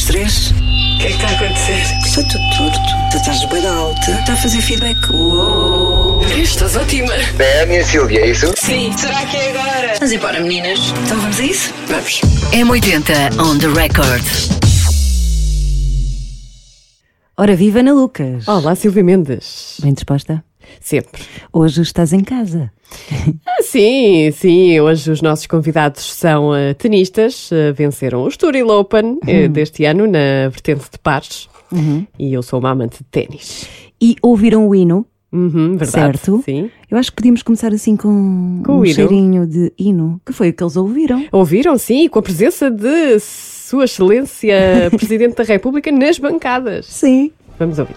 das três. O que é que está a acontecer? Está tudo torto. Tu estás bem alta. Está a fazer feedback. Uou. Estás ótima. É a minha Silvia, é isso? Sim, será que é agora? Vamos embora, meninas. Então vamos a isso? Vamos. M80 on the record. Ora, viva Ana Lucas! Olá, Silvia Mendes. Bem disposta? Sempre. Hoje estás em casa. Ah, sim, sim. Hoje os nossos convidados são uh, tenistas. Uh, venceram o Estoril Open uh, deste ano na vertente de pares. E eu sou uma amante de ténis. E ouviram o hino, Uhum, verdade. certo? Sim. Eu acho que podíamos começar assim com, Com um hino. cheirinho de hino, que foi o que eles ouviram. Ouviram, sim, com a presença de Sua Excelência Presidente da República nas bancadas. Sim. Vamos ouvir.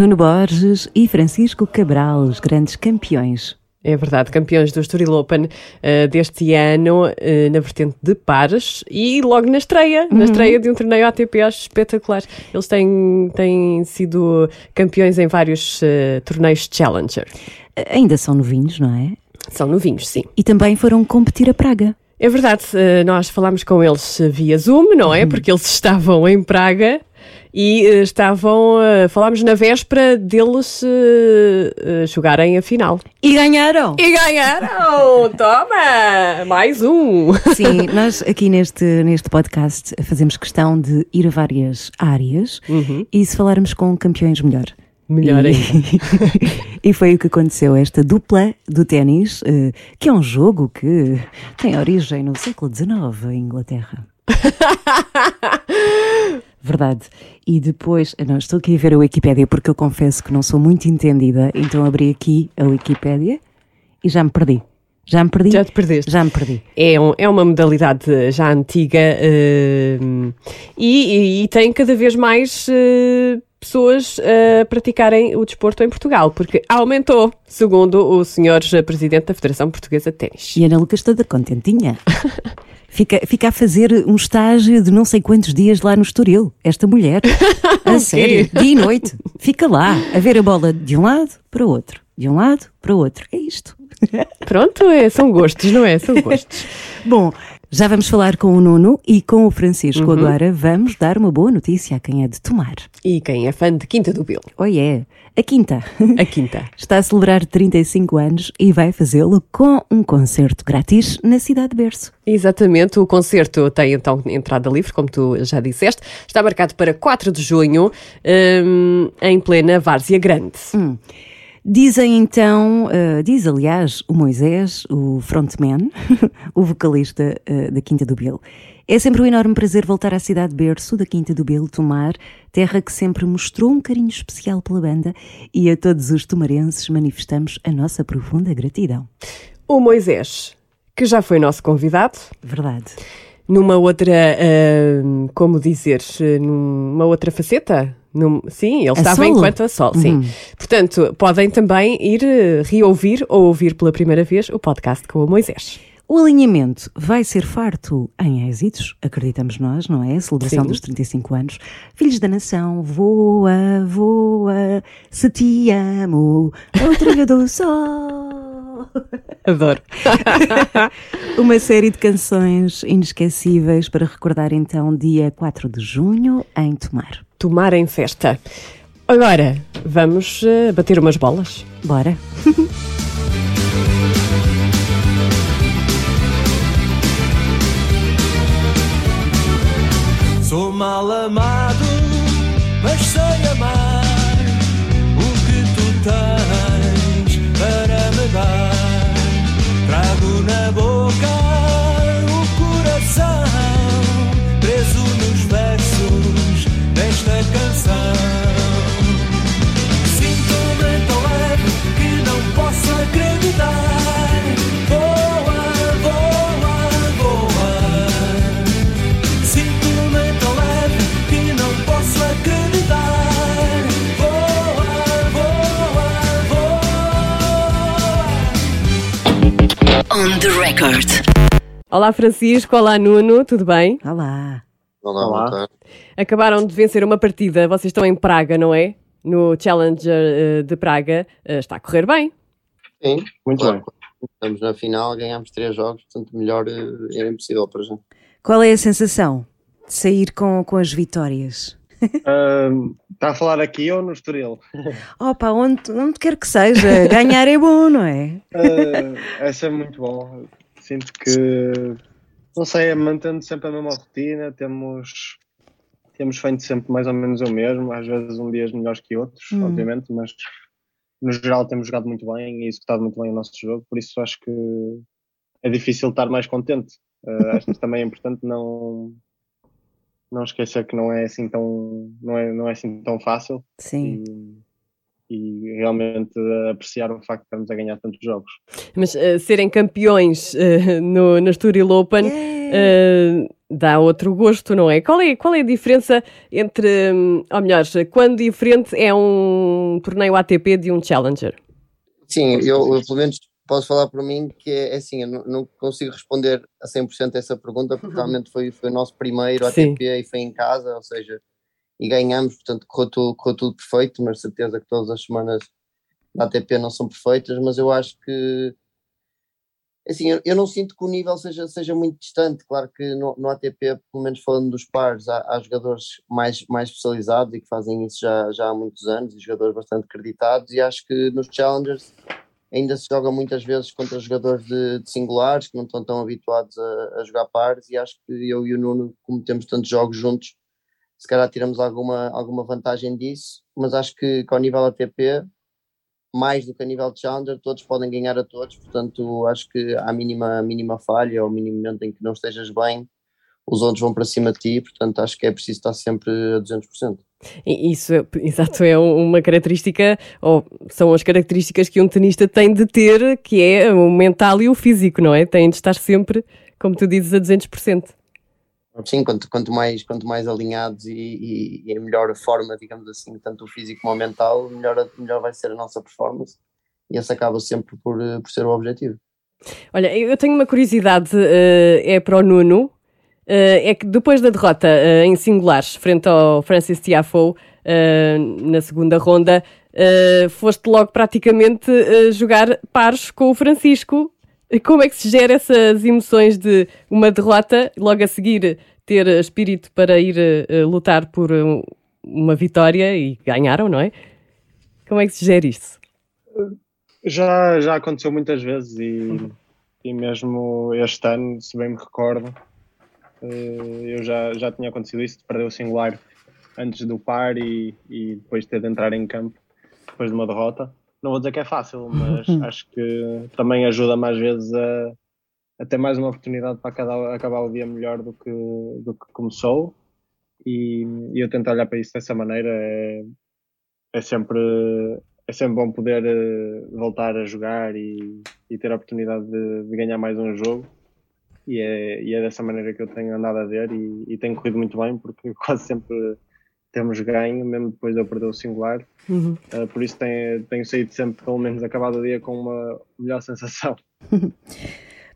Nuno Borges e Francisco Cabral, os grandes campeões. É verdade, campeões do Estoril Open eh, deste ano eh, na vertente de pares e logo na estreia, na estreia de um torneio ATP, acho espetacular. Eles têm, têm sido campeões em vários eh, torneios Challenger. Ainda são novinhos, não é? São novinhos, sim. E também foram competir a Praga. É verdade, nós falámos com eles via Zoom, não é? Porque eles estavam em Praga e eh, estavam, eh, falámos na véspera deles eh, jogarem a final. E ganharam! E ganharam! Toma! Mais um! Sim, nós aqui neste, neste podcast fazemos questão de ir a várias áreas e se falarmos com campeões melhor. Melhor e, ainda. e foi o que aconteceu. Esta dupla do ténis, que é um jogo que tem origem no século XIX em Inglaterra. Verdade. E depois, eu não estou aqui a ver a Wikipédia porque eu confesso que não sou muito entendida, então abri aqui a Wikipédia e já me perdi. Já me perdi? Já te perdeste. Já me perdi. É, um- é uma modalidade já antiga eh, e, e- e tem cada vez mais eh, pessoas a praticarem o desporto em Portugal, porque aumentou, segundo o senhor Presidente da Federação Portuguesa de Ténis. E Ana Lucas toda contentinha. Fica, fica a fazer um estágio de não sei quantos dias lá no Estoril. Esta mulher. A sério. Dia e noite. Fica lá a ver a bola de um lado para o outro. De um lado para o outro. É isto. Pronto, é, são gostos, não é? São gostos. Bom, já vamos falar com o Nuno e com o Francisco agora. Vamos dar uma boa notícia a quem é de tomar. E quem é fã de Quinta do Bill? Oh yeah. A quinta. A Quinta. Está a celebrar 35 anos e vai fazê-lo com um concerto grátis na cidade de Berço. Exatamente, o concerto tem então entrada livre, como tu já disseste. Está marcado para 4 de junho, hum, em plena Várzea Grande. Dizem então, uh, diz aliás o Moisés, o frontman, o vocalista uh, da Quinta do Bill. É sempre um enorme prazer voltar à cidade de berço da Quinta do Bill, Tomar, terra que sempre mostrou um carinho especial pela banda e a todos os tomarenses manifestamos a nossa profunda gratidão. O Moisés, que já foi nosso convidado, Verdade. Numa outra, hum, como dizer, numa outra faceta. Num- sim, ele estava solo? enquanto a sol, sim. Portanto, podem também ir eh, reouvir ou ouvir pela primeira vez o podcast com o Moisés. O alinhamento vai ser farto em êxitos, acreditamos nós, não é? A celebração Sim. dos 35 anos. Filhos da nação, voa, voa, se te amo, outra do sol. Adoro. Uma série de canções inesquecíveis para recordar então dia 4 de junho em Tomar. Tomar em festa. Agora, vamos eh, bater umas bolas. Bora? Sou mal on the record. Olá Francisco, olá Nuno, tudo bem? Olá. Olá, Olá. Acabaram de vencer uma partida, vocês estão em Praga, não é? No Challenger eh, de Praga. Eh, está a correr bem. Sim, Muito claro. bem. Estamos na final, ganhámos três jogos, portanto, melhor eh, era impossível para já. Qual é a sensação de sair com, com as vitórias? Ahm, Está a falar aqui ou no Estoril? Opa, onde, onde quer que seja, ganhar é bom, não é? Ah, essa é muito bom. Sinto que, não sei, mantendo sempre a mesma rotina, temos, temos feito sempre mais ou menos o mesmo, às vezes um dias melhores que outros, Hum. obviamente, mas no geral temos jogado muito bem e executado muito bem o nosso jogo, por isso acho que é difícil estar mais contente. Ah, acho que também é importante não, não esquecer que não é assim tão, não é, não é assim tão fácil Sim. e, e realmente apreciar o facto de estarmos a ganhar tantos jogos. Mas eh, serem campeões eh, no, no Estoril Open Yeah. eh, dá outro gosto, não é? Qual, é? qual é a diferença entre, hum, ou melhor, quando diferente é um torneio ATP de um Challenger? Sim, eu, eu, pelo menos posso falar por mim que é, é assim, eu não, não consigo responder a 100% essa pergunta porque realmente foi, foi o nosso primeiro Sim. ATP e foi em casa, ou seja, e ganhamos, portanto correu tudo, correu tudo perfeito, mas certeza que todas as semanas da ATP não são perfeitas, mas eu acho que assim, eu, eu não sinto que o nível seja, seja muito distante, claro que no, no ATP, pelo menos falando dos pares, há, há jogadores mais, mais especializados e que fazem isso já, já há muitos anos, e jogadores bastante acreditados, e acho que nos Challengers ainda se joga muitas vezes contra jogadores de, de singulares que não estão tão habituados a, a jogar pares, e acho que eu e o Nuno, como temos tantos jogos juntos, se calhar tiramos alguma, alguma vantagem disso, mas acho que, que ao nível ATP, mais do que a nível de Challenger, todos podem ganhar a todos, portanto acho que à mínima, à mínima falha ou mínimo momento em que não estejas bem, os outros vão para cima de ti, portanto acho que é preciso estar sempre a 200%. E Isso, é- exato, é um- uma característica, ou são as características que um tenista tem de ter, que é o mental e o físico, não é? Tem de estar sempre, como tu dizes, a 200%. Sim, quanto, quanto, mais, quanto mais alinhados e, e, e em melhor forma, digamos assim, tanto o físico como o mental, melhor, melhor vai ser a nossa performance e esse acaba sempre por, eh, por ser o objetivo. Olha, eu tenho uma curiosidade, eh, é para o Nuno, é que depois da derrota eh, em singulares frente ao Francis Tiafoe eh, na segunda ronda, eh, foste logo praticamente eh, jogar pares com o Francisco. Como é que se gera essas emoções de uma derrota, logo a seguir ter espírito para ir eh, lutar por um- uma vitória e ganharam, não é? Como é que se gera isso? Já, já aconteceu muitas vezes e, e mesmo este ano, se bem me recordo, eh, eu já, já tinha acontecido isso, de perder o singular antes do par e, e depois ter de entrar em campo depois de uma derrota. Não vou dizer que é fácil, mas acho que também ajuda mais vezes a, a ter mais uma oportunidade para acabar, acabar o dia melhor do que, do que começou. E, e eu tento olhar para isso dessa maneira. É, é sempre é sempre bom poder eh, voltar a jogar e, e ter a oportunidade de, de ganhar mais um jogo. E é, e é dessa maneira que eu tenho andado a ver e, e tem corrido muito bem, porque quase sempre temos ganho, mesmo depois de eu perder o singular. Eh, por isso tenho, tenho saído sempre, pelo menos, acabado o dia com uma melhor sensação.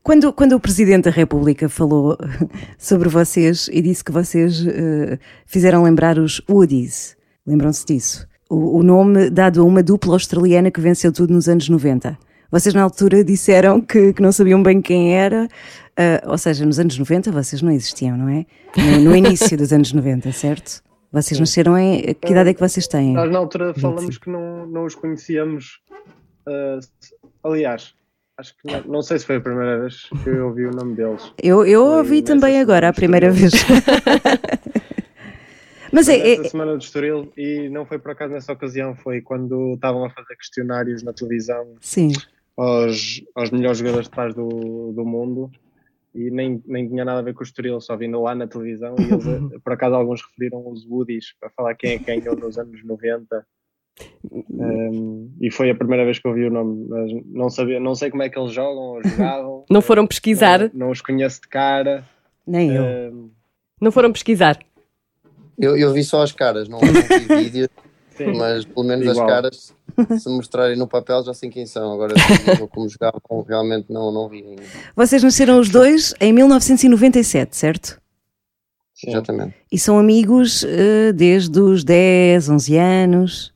Quando, quando o Presidente da República falou sobre vocês e disse que vocês eh, fizeram lembrar os Woodies, lembram-se disso? O, o nome dado a uma dupla australiana que venceu tudo nos anos 90. Vocês na altura disseram que, que não sabiam bem quem era, eh, ou seja, nos anos 90 vocês não existiam, não é? No, no início dos anos 90, certo? Vocês nasceram em. Que idade é que vocês têm? Nós na altura falamos que não, não os conhecíamos. eh, aliás, acho que não, não sei se foi a primeira vez que eu ouvi o nome deles. Eu, eu Foi ouvi também agora, a primeira vez. Mas Foi é, é- semana de Estoril e não foi por acaso nessa ocasião, foi quando estavam a fazer questionários na televisão Sim. Aos, aos melhores jogadores de paz do, do mundo e nem, nem tinha nada a ver com o Estoril, só vindo lá na televisão e eles, por acaso alguns referiram os Woodies para falar quem é que ganhou nos anos 90 Um, e foi a primeira vez que ouvi o nome, mas não sabia, não sei como é que eles jogam ou jogavam. Não foram pesquisar? Não, não os conheço de cara. Nem eu. Um, Não foram pesquisar? Eu, eu vi só as caras, não, não vi vídeos. Sim. mas pelo menos as Igual. caras, se mostrarem no papel, já sei quem são. Agora, como jogavam, realmente não, não vi ainda. Vocês nasceram os dois em 1997, certo? Sim. Exatamente. E são amigos eh, desde os 10, 11 anos,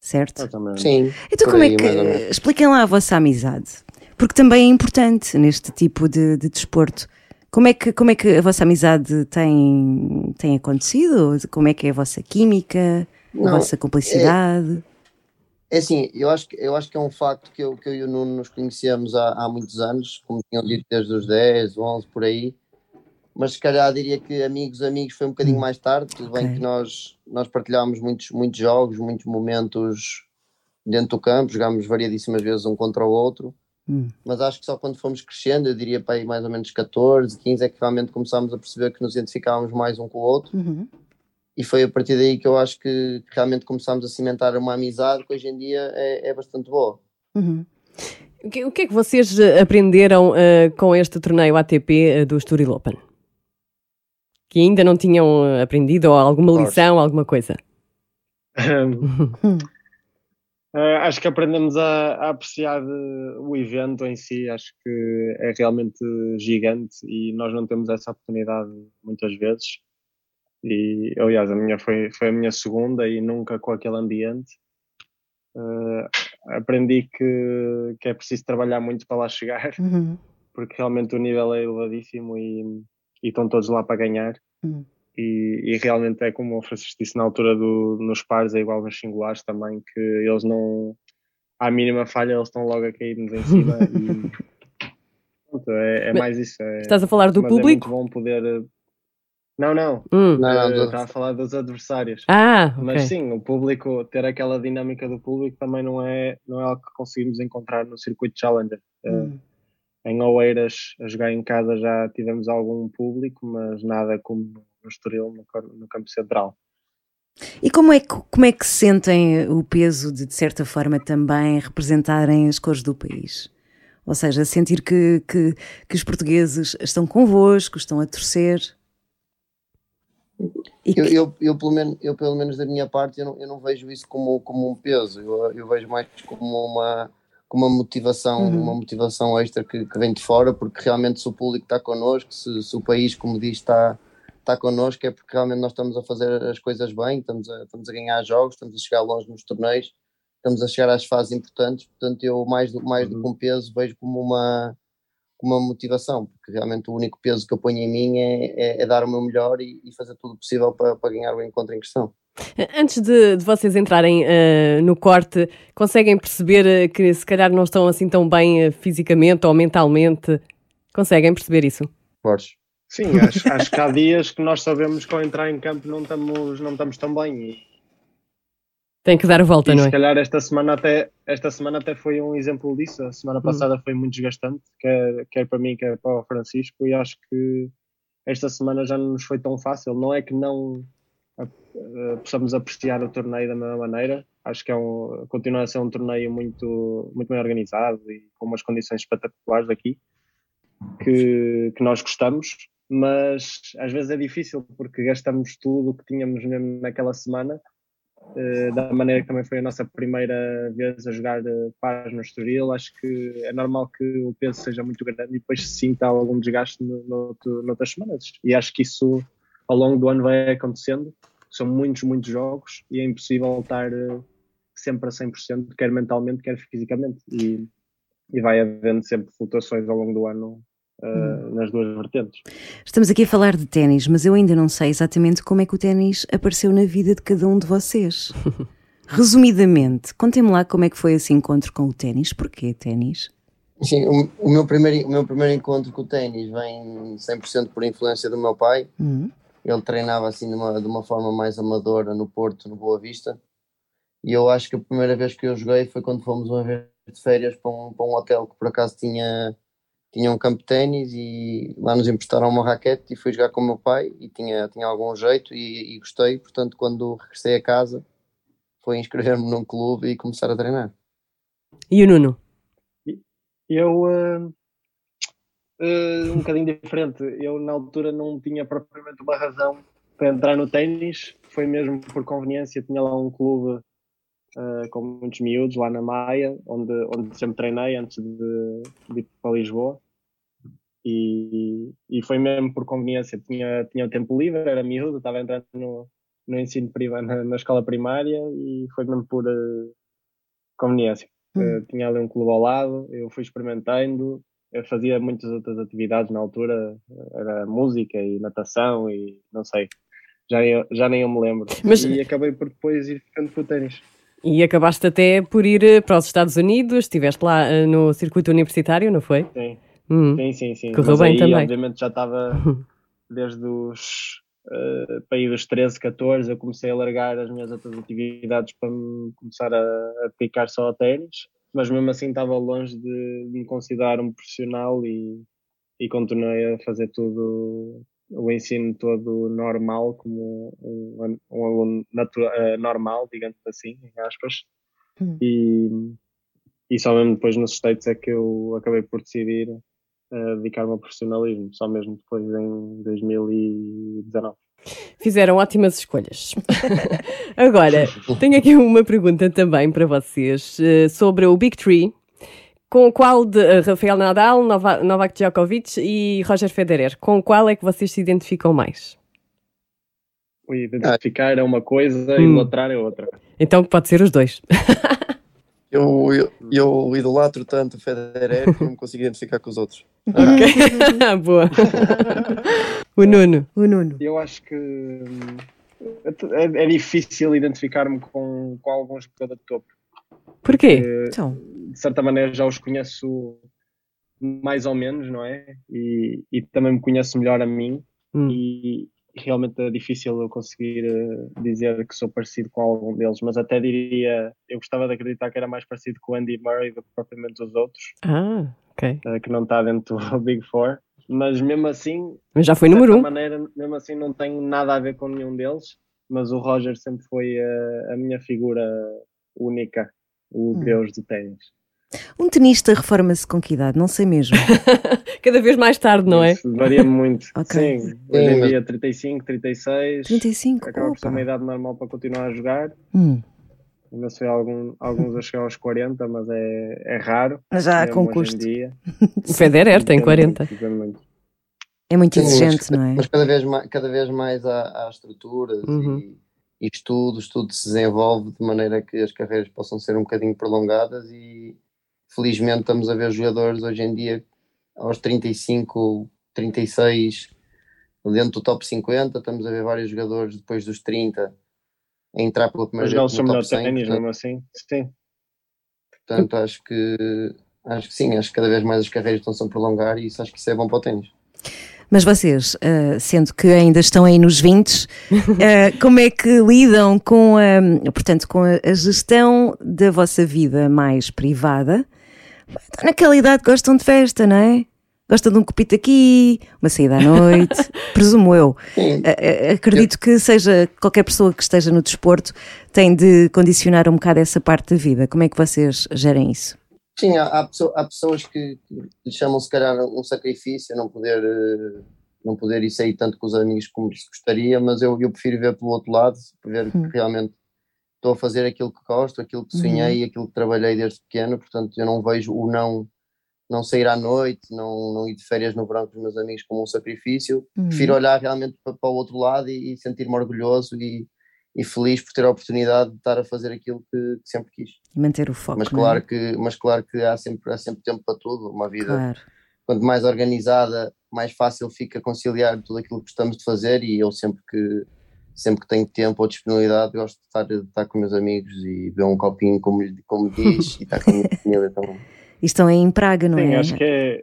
certo? Exatamente. Sim. Então como é aí, que... ou menos. Expliquem lá a vossa amizade. Porque também é importante neste tipo de, de desporto. Como é, que, como é que a vossa amizade tem, tem acontecido? Como é que é a vossa química, a Não, vossa cumplicidade? É assim, eu acho, que- eu acho que é um facto que eu, que eu e o Nuno nos conhecemos há, há muitos anos, como tinham dito desde os 10, 11, por aí. Mas se calhar diria que amigos, amigos foi um bocadinho mais tarde. Tudo bem que nós, nós partilhámos muitos, muitos jogos, muitos momentos dentro do campo, jogámos variadíssimas vezes um contra o outro. Hum. Mas acho que só quando fomos crescendo, eu diria para aí mais ou menos 14, 15, é que realmente começámos a perceber que nos identificávamos mais um com o outro. Uhum. E foi a partir daí que eu acho que realmente começámos a cimentar uma amizade que hoje em dia é, é bastante boa. Uhum. O que, o que é que vocês eh, aprenderam eh, com este torneio ATP eh, do Estoril Open? Que ainda não tinham aprendido ou alguma lição, alguma coisa? Eh, acho que aprendemos a, a apreciar o evento em si, acho que é realmente gigante e nós não temos essa oportunidade muitas vezes. E aliás, a minha foi, foi a minha segunda e nunca com aquele ambiente. Eh, aprendi que, que é preciso trabalhar muito para lá chegar, Uhum. porque realmente o nível é elevadíssimo e, e estão todos lá para ganhar. Uhum. E, e realmente é como o Francisco disse na altura do, nos pares, é igual nos singulares também, que eles não. À mínima falha, eles estão logo a cair-nos em cima. e, pronto, é, é mais isso. É, Estás a falar do mas É público? muito bom poder. Não, não. Hum. Não, não, eh, Estava a falar dos adversários. Ah, ok. Mas sim, o público, ter aquela dinâmica do público também não é, não é algo que conseguimos encontrar no circuito Challenger. Eh, Uhum. em Oeiras, a jogar em casa, já tivemos algum público, mas nada como no Estoril, no, no campo central. E como é, que, como é que sentem o peso de, de certa forma, também representarem as cores do país? Ou seja, sentir que, que, que os portugueses estão convosco, estão a torcer. Eu, eu, eu, pelo menos, eu, pelo menos da minha parte, eu não, eu não vejo isso como, como um peso. Eu, eu vejo mais como uma, como uma motivação, Uhum. uma motivação extra que, que vem de fora, porque realmente se o público está connosco, se, se o país, como diz, está, está connosco, é porque realmente nós estamos a fazer as coisas bem, estamos a, estamos a ganhar jogos, estamos a chegar longe nos torneios, estamos a chegar às fases importantes. Portanto, eu, mais do, mais do que um peso, vejo como uma, como uma motivação, porque realmente o único peso que eu ponho em mim é, é, é dar o meu melhor e, e fazer tudo o possível para, para ganhar o encontro em questão. Antes de, de vocês entrarem eh, no corte, conseguem perceber eh, que se calhar não estão assim tão bem eh, fisicamente ou mentalmente? Conseguem perceber isso? Borges. Sim, acho, acho que há dias que nós sabemos que ao entrar em campo não estamos, não estamos tão bem. Tem que dar a volta, e não se é? calhar esta semana, até, esta semana até foi um exemplo disso. A semana passada foi muito desgastante, quer, quer para mim, quer para o Francisco, e acho que esta semana já não nos foi tão fácil. Não é que não possamos apreciar o torneio da mesma maneira. Acho que é um, continua a ser um torneio muito, muito bem organizado e com umas condições espetaculares aqui que, que nós gostamos, mas às vezes é difícil porque gastamos tudo o que tínhamos mesmo naquela semana, da maneira que também foi a nossa primeira vez a jogar eh, pares no Estoril. Acho que é normal que o peso seja muito grande e depois se sinta algum desgaste no, no, noutras semanas. E acho que isso ao longo do ano vai acontecendo. São muitos, muitos jogos e é impossível estar eh, sempre a 100%, quer mentalmente, quer fisicamente. E, e vai havendo sempre flutuações ao longo do ano eh, nas duas vertentes. Estamos aqui a falar de ténis, mas eu ainda não sei exatamente como é que o ténis apareceu na vida de cada um de vocês. Resumidamente, contem-me lá como é que foi esse encontro com o ténis. Porquê ténis? Sim, o, o meu primeiro, o meu primeiro encontro com o ténis vem 100% por influência do meu pai. Hum, Ele treinava assim de uma, de uma forma mais amadora no Porto, no Boa Vista. E eu acho que a primeira vez que eu joguei foi quando fomos uma vez de férias para um, para um hotel que por acaso tinha, tinha um campo de ténis e lá nos emprestaram uma raquete e fui jogar com o meu pai e tinha, tinha algum jeito e, e gostei. Portanto, quando regressei a casa, foi inscrever-me num clube e começar a treinar. E o Nuno? Eu, eh, eh, um bocadinho diferente, eu na altura não tinha propriamente uma razão para entrar no ténis foi mesmo por conveniência. Tinha lá um clube eh, com muitos miúdos lá na Maia, onde, onde sempre treinei antes de, de ir para Lisboa. E, e foi mesmo por conveniência. Tinha, tinha tempo livre, era miúdo, estava entrando no, no ensino privado, na, na escola primária e foi mesmo por eh, conveniência. Hum. Eh, tinha ali um clube ao lado, eu fui experimentando, eu fazia muitas outras atividades na altura, era música e natação e não sei, já nem, eu- já nem eu me lembro. Mas- E acabei por depois ir ficando com o ténis. E acabaste até por ir eh, para os Estados Unidos, estiveste lá eh, no circuito universitário, não foi? Sim, Hum. sim, sim. sim. Correu Mas bem aí, também. obviamente, já estava desde os. Uh, para ir dos 13, 14, eu comecei a largar as minhas outras atividades para me começar a, a dedicar só ao ténis, mas mesmo assim estava longe de, de me considerar um profissional e, e continuei a fazer tudo, o ensino todo normal, como um, um aluno eh, normal, digamos assim, em aspas. Hum. E, e só mesmo depois nos States é que eu acabei por decidir eh, dedicar-me ao profissionalismo, só mesmo depois em 2019. Fizeram ótimas escolhas. Agora, tenho aqui uma pergunta também para vocês eh, sobre o Big Three. Com qual de eh, Rafael Nadal, Nova- Novak Djokovic e Roger Federer, com qual é que vocês se identificam mais? O identificar é uma coisa e Hum. idolatrar é outra. Então pode ser os dois. Eu, eu, eu idolatro tanto o Federer que não me consigo identificar com os outros. Ok. Boa. o Nuno. O Nuno. Eu acho que é, é difícil identificar-me com, com alguns jogadores de topo. Porquê? Eh, Então, de certa maneira já os conheço mais ou menos, não é? E, e também me conheço melhor a mim Hum. e realmente é difícil eu conseguir eh, dizer que sou parecido com algum deles, mas até diria, eu gostava de acreditar que era mais parecido com o Andy Murray do que propriamente os outros, Ah, ok. eh, que não está dentro do Big Four, mas mesmo assim, Mas já foi de número um. maneira, mesmo assim não tenho nada a ver com nenhum deles, mas o Roger sempre foi a, a minha figura única, o Hum. deus do ténis. Um tenista reforma-se com que idade? Não sei mesmo. Cada vez mais tarde, não é? Isso varia muito. Ok. Sim, hoje em mas- dia 35, 36. 35? Acaba por ser uma idade normal para continuar a jogar. Hum, Ainda se vê algum, alguns a chegar aos 40, mas é, é raro. já hoje em custo. dia. O Federer tem Depende 40. muito, depende muito. É muito Sim, exigente, mas, não é? mas cada vez mais, cada vez mais há, há estruturas Uhum. e, e estudos, tudo se desenvolve de maneira que as carreiras possam ser um bocadinho prolongadas e felizmente estamos a ver jogadores hoje em dia aos 35, 36 dentro do top 50, estamos a ver vários jogadores depois dos 30 a entrar pela primeira Mas vez eles são no melhor top 100, ténis, mesmo assim. Sim. portanto acho que acho que sim, acho que cada vez mais as carreiras estão-se a prolongar e isso acho que isso é bom para o ténis. Mas vocês, ah, sendo que ainda estão aí nos 20, ah, como é que lidam com a, portanto, com a, a gestão da vossa vida mais privada? Estão naquela idade que gostam de festa, não é? Gostam de um copito aqui, uma saída à noite, presumo eu. Acredito que seja qualquer pessoa que esteja no desporto tem de condicionar um bocado essa parte da vida. Como é que vocês gerem isso? Sim, há, há, pessoa- há pessoas que, chamam se calhar um sacrifício não poder, eh, não poder ir sair tanto com os amigos como se gostaria, mas eu, eu prefiro ver pelo outro lado, ver Hum. que realmente estou a fazer aquilo que gosto, aquilo que sonhei, aquilo que trabalhei desde pequeno, portanto eu não vejo o não, não sair à noite, não, não ir de férias no verão com os meus amigos como um sacrifício, Uhum. prefiro olhar realmente para, para o outro lado e, e sentir-me orgulhoso e, e feliz por ter a oportunidade de estar a fazer aquilo que, que sempre quis. E manter o foco. Mas é? claro que, mas claro que há, sempre, há sempre tempo para tudo. Uma vida, Claro. quanto mais organizada, mais fácil fica conciliar tudo aquilo que gostamos de fazer. E eu sempre que, sempre que tenho tempo ou disponibilidade, gosto de estar, de estar com meus amigos e beber um copinho, como, como diz, e estar com a minha família também. E estão aí em Praga, não Sim, é? acho que é.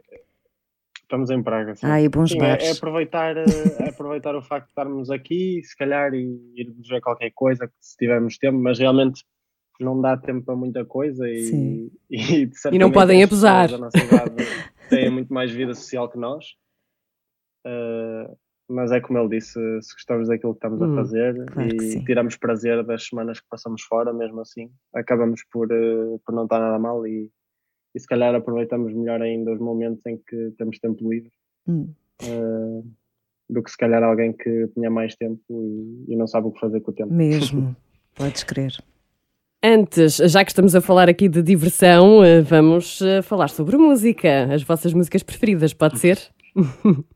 Estamos em Praga. Sim. Ah, e bons Sim, é, bares. é aproveitar, eh, é aproveitar o facto de estarmos aqui, se calhar, e irmos ver qualquer coisa se tivermos tempo, mas realmente não dá tempo para muita coisa Sim. e, e, de E não podem as pessoas abusar. da nossa idade têm muito mais vida social que nós. Eh, mas é como ele disse, se gostamos daquilo que estamos Hum, a fazer claro e tiramos prazer das semanas que passamos fora, mesmo assim, acabamos por, eh, por não estar nada mal e, e se calhar aproveitamos melhor ainda os momentos em que temos tempo livre. Hum. Eh, do que se calhar alguém que tinha mais tempo e, e não sabe o que fazer com o tempo. Mesmo, podes crer. Antes, já que estamos a falar aqui de diversão, eh, vamos falar sobre música. As vossas músicas preferidas, pode ser?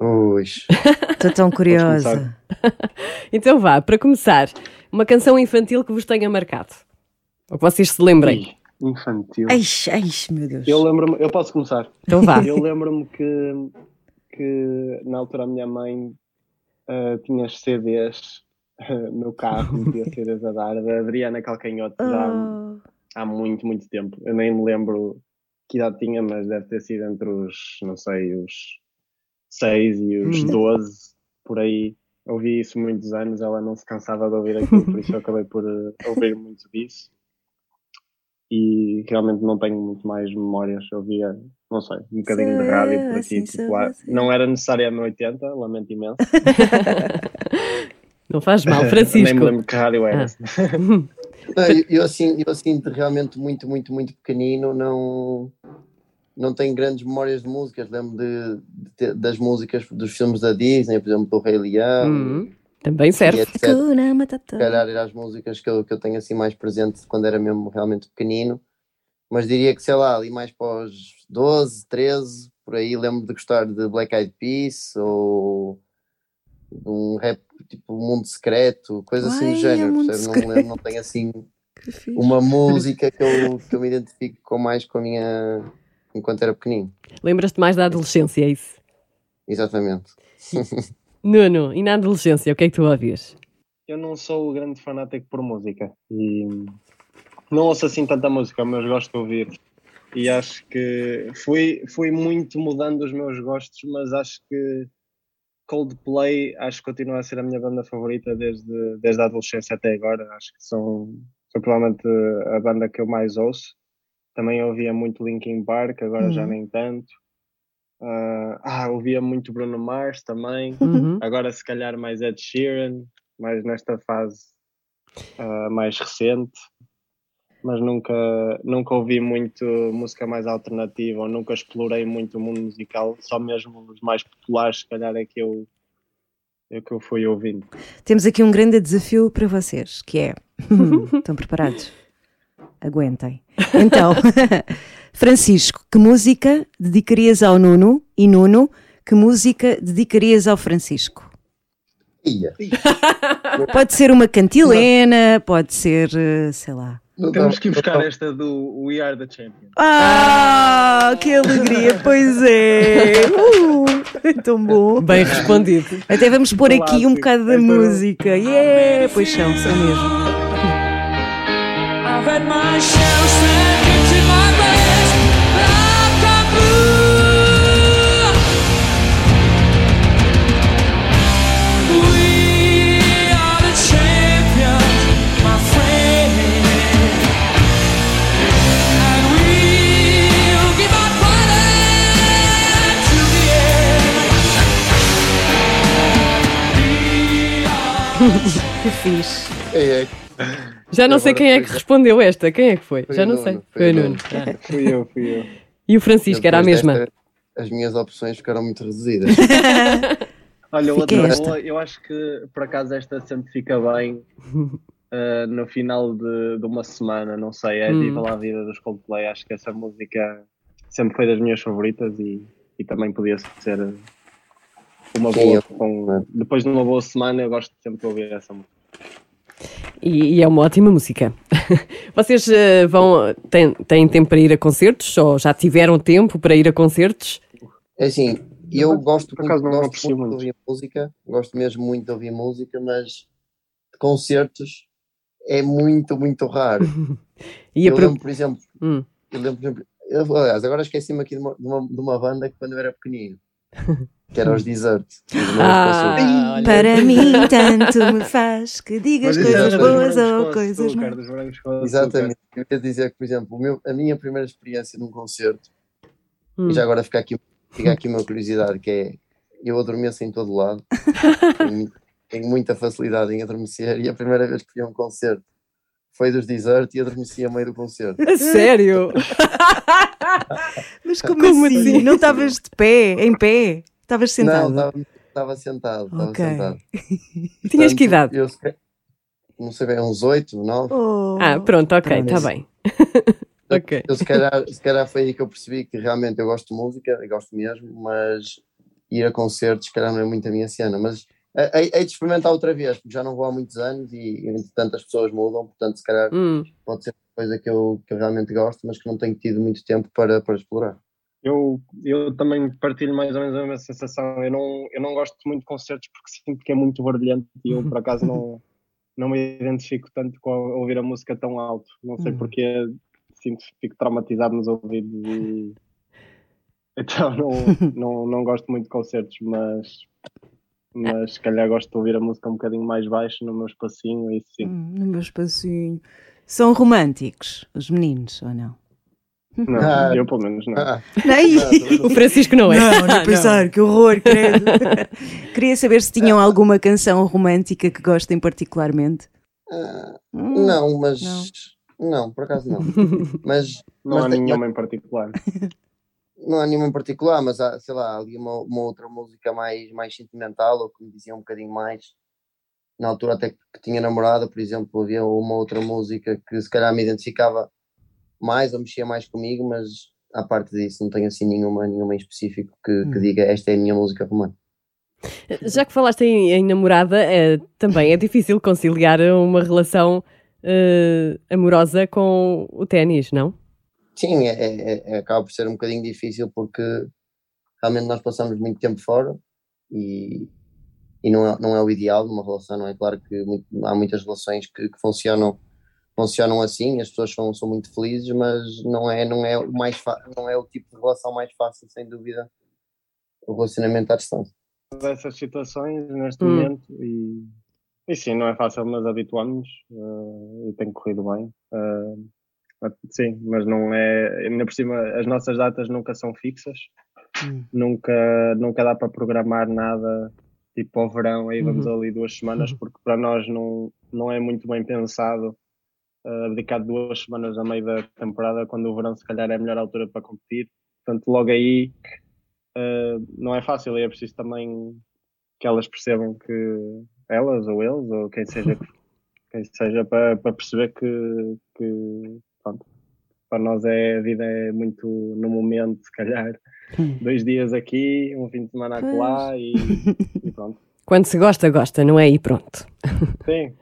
Ui, Estou tão curiosa. Então vá, para começar, uma canção infantil que vos tenha marcado. Ou que vocês se lembrem. Infantil. Ai, ai, meu Deus. Eu lembro-me, eu posso começar. Então vá. Eu lembro-me que, que na altura a minha mãe ah, tinha as CDs ah, no carro, metia CDs a dar, da Adriana Calcanhote já Ah, há muito, muito tempo. Eu nem me lembro que idade tinha, mas deve ter sido entre os, não sei, os 6 e os Hum. 12, por aí. Ouvi isso muitos anos, ela não se cansava de ouvir aquilo, por isso eu acabei por eh, ouvir muito disso. E realmente não tenho muito mais memórias. Eu via, não sei, um bocadinho de Sei, rádio por assim aqui. sou Tipo, lá. Não era necessário a 80, lamento imenso. Não faz mal, Nem Francisco. me lembro que rádio era. Ah. Não, eu, eu assim, eu assim de realmente muito, muito, muito pequenino, não, não tenho grandes memórias de músicas. Lembro de, de das músicas dos filmes da Disney, por exemplo, do Rei Leão, Uhum, Também serve. Se calhar eram as músicas que eu, que eu tenho assim mais presente quando era mesmo realmente pequenino. Mas diria que, sei lá, ali mais para os 12, 13, por aí lembro de gostar de Black Eyed Peas ou de um rap tipo Mundo Secreto, coisa assim do é género. Percebe? Não lembro, não tenho assim uma música que eu, que eu me identifico com mais com a minha. Enquanto era pequenino. Lembras-te mais da adolescência, é isso? Exatamente. Nuno, e na adolescência, o que é que tu ouvias? Eu não sou o grande fanático por música e não ouço assim tanta música, mas gosto de ouvir. E acho que fui, fui muito mudando os meus gostos, mas acho que Coldplay acho que continua a ser a minha banda favorita desde, desde a adolescência até agora. Acho que são, são provavelmente a banda que eu mais ouço. Também ouvia muito Linkin Park, agora já Uhum. nem tanto. Ah, ah, ouvia muito Bruno Mars também. Uhum. Agora, se calhar, mais Ed Sheeran, mais nesta fase ah, mais recente. Mas nunca, nunca ouvi muito música mais alternativa, ou nunca explorei muito o mundo musical, só mesmo os mais populares, se calhar, é que eu, é que eu fui ouvindo. Temos aqui um grande desafio para vocês, que é. Estão preparados? Aguentem. Então, Francisco, que música dedicarias ao Nuno? E Nuno, que música dedicarias ao Francisco? Ia. Pode ser uma cantilena, pode ser, eh, sei lá. Não Temos que ir buscar esta do We Are the Champions. Ah, que alegria, pois é! Uh, tão bom. Bem respondido. Até vamos pôr aqui um bocado da Esta- música. Yeah, pois são, são mesmo. Que fixe. É, é, Já não sei quem é que respondeu esta. Quem é que foi? Foi Já não Nuno, sei. foi Foi o Nuno. Ah. Fui eu, fui eu. E o Francisco, era a mesma. desta, as minhas opções ficaram muito reduzidas. Olha, Fica outra esta. boa, eu acho que por acaso esta sempre fica bem uh, no final de, de uma semana, não sei, é Hum. Viva lá a Vida dos Coldplay, acho que essa música sempre foi das minhas favoritas e, e também podia ser uma Sim, boa, eu- com- depois de uma boa semana eu gosto sempre de ouvir essa música. E, e é uma ótima música. Vocês eh, vão têm, têm tempo para ir a concertos ou já tiveram tempo para ir a concertos? É assim, eu gosto por acaso muito, não gosto muito de ouvir música, gosto mesmo muito de ouvir música, mas de concertos é muito, muito raro. E eu pro- lembro, por exemplo, Hum. eu lembro, por exemplo, eu, aliás, agora esqueci-me aqui de uma, de, uma, de uma banda que quando eu era pequenino, que era os Desert. os meus concertos. Ah. Para mim, tanto me faz que digas Mas coisas boas ou coisas más. Exatamente. Eu ia dizer que, por exemplo, o meu- a minha primeira experiência num concerto, Hum. e já agora fica aqui, fica aqui uma curiosidade, que é eu adormeço em todo lado, tenho, tenho muita facilidade em adormecer, e a primeira vez que fui a um concerto foi dos Desert e adormeci a meio do concerto. A sério? Mas como, Como assim? assim? Não estavas de pé, em pé? Estavas Não, sentado? estava estava sentado, estava Ok. sentado. Tinhas que idade? Eu, não sei bem, uns 8, 9. Oh. Ah, pronto, ok, está bem. ok. Eu, se, calhar, se calhar foi aí que eu percebi que realmente eu gosto de música, eu gosto mesmo, mas ir a concertos, se calhar não é muito a minha cena. Mas hei hei de experimentar outra vez, porque já não vou há muitos anos e, entretanto, as pessoas mudam, portanto, se calhar Hum. pode ser uma coisa que eu, que eu realmente gosto, mas que não tenho tido muito tempo para, para explorar. Eu, eu também partilho mais ou menos a mesma sensação. Eu não, eu não gosto muito de concertos porque sinto que é muito barulhento e eu, por acaso, não, não me identifico tanto com a- ouvir a música tão alto. Não sei Hum. porque sinto que fico traumatizado nos ouvidos e. Então não, não, não gosto muito de concertos, mas, mas se calhar gosto de ouvir a música um bocadinho mais baixo no meu espacinho e sim. Hum, no meu espacinho. São românticos, os meninos, ou não? Não, Ah. eu pelo menos não. Ah, Nem. O Francisco não é. Não, nem pensar, que horror, credo. Queria saber se tinham alguma canção romântica que gostem particularmente. ah, Hum, não, mas. Não. por acaso não. Mas, Não mas há tem- nenhuma em particular. não há nenhuma em particular, mas há, sei lá, ali uma, uma outra música mais, mais sentimental, ou que me dizia um bocadinho mais. Na altura até que tinha namorada, por exemplo, havia uma outra música que se calhar me identificava mais ou mexia mais comigo, mas à parte disso não tenho assim nenhuma, nenhuma em específico que, que Hum. diga esta é a minha música romântica. Já que falaste em, em namorada, é, também é difícil conciliar uma relação eh, amorosa com o ténis, não? Sim, é, é- é- acaba por ser um bocadinho difícil porque realmente nós passamos muito tempo fora e, e não, é, não é o ideal numa relação, não é? Claro que muito- há muitas relações que, que funcionam, funcionam assim, as pessoas são, são muito felizes, mas não é, não, é o mais não é o tipo de relação mais fácil, sem dúvida, o relacionamento à distância. dessas situações neste Hum. momento e, e sim, não é fácil, mas habituamos eh, e tem corrido bem. Mas sim, mas não é. Ainda por cima, as nossas datas nunca são fixas, Hum. nunca, nunca dá para programar nada tipo ao verão, aí vamos ali duas semanas, porque para nós não, não é muito bem pensado eh, abdicar de duas semanas a meio da temporada, quando o verão se calhar é a melhor altura para competir. Portanto, logo aí Uh, não é fácil e é preciso também que elas percebam que elas ou eles ou quem seja que- quem seja para, para perceber que, que pronto, para nós é a vida é muito no momento se calhar dois dias aqui um fim de semana lá e, e pronto Quando se gosta, gosta, não é? E pronto. sim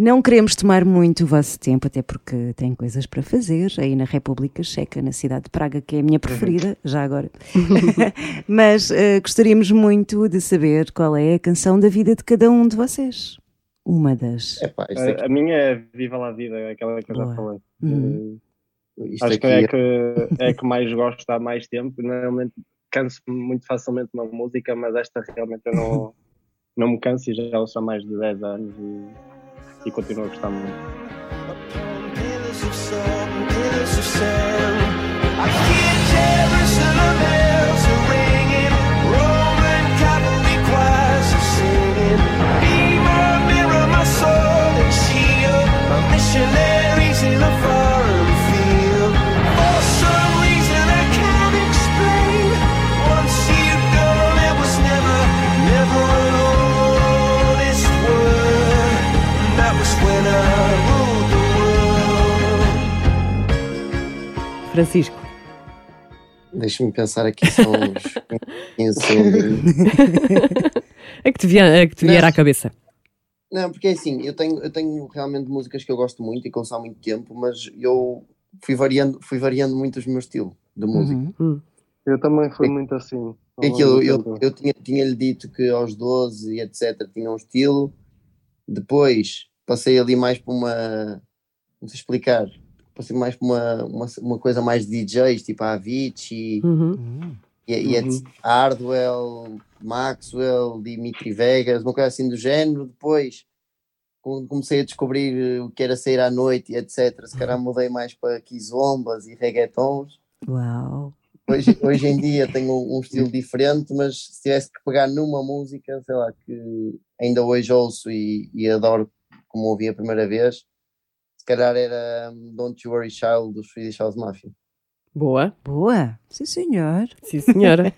Não queremos tomar muito o vosso tempo, até porque tem coisas para fazer aí na República Checa, na cidade de Praga, que é a minha preferida, já agora. Mas eh, gostaríamos muito de saber qual é a canção da vida de cada um de vocês. Uma das. Epá, a, a minha é Viva lá a Vida é aquela que eu Boa. já falei Uhum. Uh, isto Acho que aqui é que é que mais gosto há mais tempo. Normalmente canso-me muito facilmente uma música, mas esta realmente eu não, não me canso e já ouço há mais de 10 anos e, e continuo a gostar muito. Francisco. Deixa-me pensar aqui só uns 15 segundos. É que te vier, é que te vier à cabeça. Não, porque é assim, eu tenho, eu tenho realmente músicas que eu gosto muito e que ouço há muito tempo, mas eu fui variando, fui variando muito os meus estilo de música. Uhum. Eu também fui E- muito assim. Aquilo, eu, eu tinha, tinha-lhe dito que aos 12 e etc tinha um estilo, depois passei ali mais para uma, não sei explicar, passei mais para uma, uma, uma coisa mais de DJs, tipo a Avicii, Uhum. Uhum. e, e Uhum. etc. Hardwell, Maxwell, Dimitri Vegas, uma coisa assim do género. Depois com- comecei a descobrir o que era sair à noite e etc. Se calhar mudei mais para quizombas e reggaetons. Uau! Hoje, hoje em dia tenho um, um estilo diferente, mas se tivesse que pegar numa música, sei lá, que ainda hoje ouço e, e adoro como ouvi a primeira vez, se calhar era um, Don't You Worry Child dos Swedish House Mafia. Boa. Boa! Sim, senhor. Sim, senhora.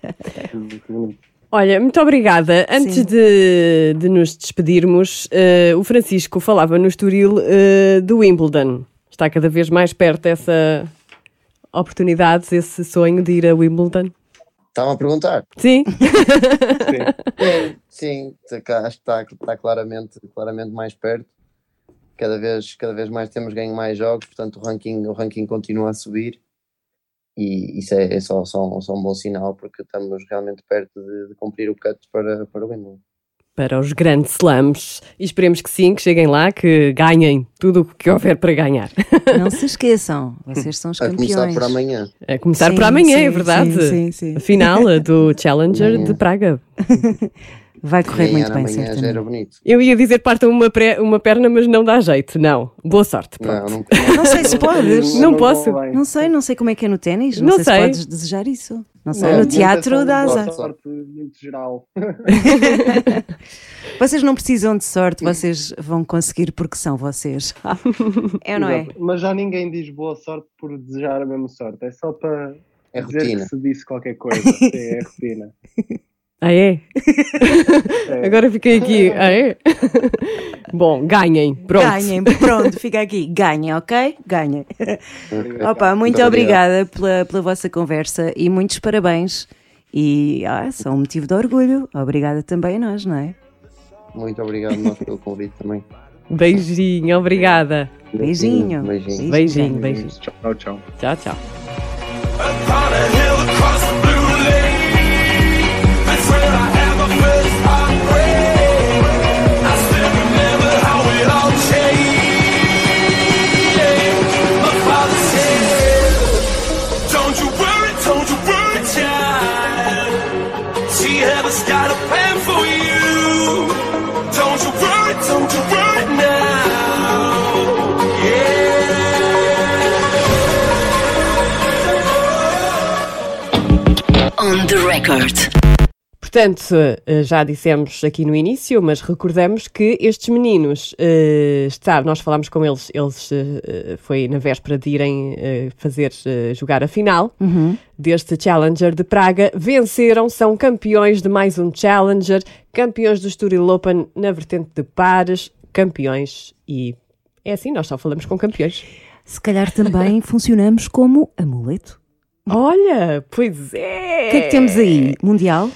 Olha, muito obrigada. Antes de, de nos despedirmos, eh, o Francisco falava no Estoril eh, do Wimbledon. Está cada vez mais perto essa oportunidade, esse sonho de ir a Wimbledon. Estavam a perguntar. Sim? Sim, sim, tá- acho que está, está claramente, claramente mais perto. Cada vez, cada vez mais temos ganho mais jogos, portanto o ranking, o ranking continua a subir e isso é, é só, só, só um bom sinal porque estamos realmente perto de, de cumprir o cut para, para o Wimbledon. Para os grandes slams. E esperemos que sim, que cheguem lá, que ganhem tudo o que houver para ganhar. Não se esqueçam, vocês são os A campeões. começar por amanhã. A começar Sim, por amanhã, sim, é verdade. sim, sim, sim. A final do Challenger Amanhã. de Praga. Vai correr muito bem, amanhã já era certamente. bonito. Eu ia dizer partam uma, pré- uma perna, mas não dá jeito. Não. Boa sorte. Pronto. Não, não, Não sei se podes. Não posso. convém. Não sei, não sei como é que é no ténis. Não, Não sei, sei. se podes desejar isso. Não sei, Não, no teatro é dá uma azar. sorte muito geral. Vocês não precisam de sorte, vocês vão conseguir porque são vocês. É ou não é? Mas já ninguém diz boa sorte por desejar a mesma sorte. É só para É dizer rotina. que se disse qualquer coisa. Sim, é rotina. Ah, é? É. Agora fiquei aqui. Ah, é? Bom, ganhem. Pronto. Ganhem, pronto, fica aqui. Ganhem, ok? Ganhem. Opa, muito Muito obrigada pela, pela vossa conversa e muitos parabéns. E ah, são um motivo de orgulho. Obrigada também a nós, não é? Muito obrigado nós pelo convite também. Beijinho, obrigada. Beijinho. Beijinho. Beijinho, beijinho. Tchau, tchau. Tchau, tchau. On the record. Portanto, eh, já dissemos aqui no início, mas recordamos que estes meninos, eh, está, nós falámos com eles, eles eh, foi na véspera de irem fazer jogar a final deste Challenger de Praga, venceram, são campeões de mais um Challenger, campeões do Estoril Open na vertente de pares, campeões e é assim, nós só falamos com campeões. Se calhar também funcionamos como amuleto. Olha, pois é! O que é que temos aí? Mundial?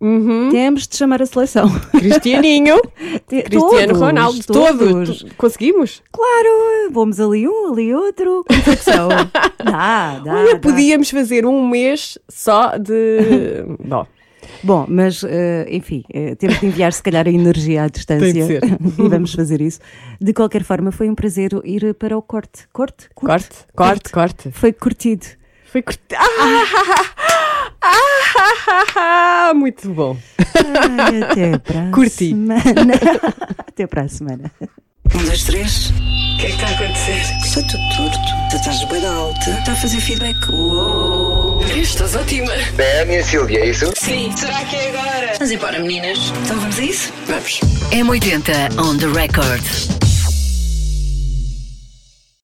Uhum. Temos de chamar a seleção. Cristianinho, Cristiano todos, Ronaldo, todos. todos. Conseguimos? Claro, vamos ali um, ali outro. São? Dá, dá. Olha, dá. podíamos fazer um mês só de. Bom, Bom, mas eh, enfim, eh, temos de enviar se calhar a energia à distância e vamos fazer isso. De qualquer forma, foi um prazer ir para o corte. Corte? corte, corte, corte. Foi curtido. Foi corte. Ah! Ah! Muito bom. Ai, até para a Curti. semana. até para a semana. Um, dois, três. O que é que está a acontecer? Está tudo torto. Tu estás bem alta. Está a fazer feedback. Uou. Estás ótima. É a minha Silvia, é isso? Sim. Será que é agora? Vamos embora, meninas. Então vamos a isso? Vamos. M80 on the record.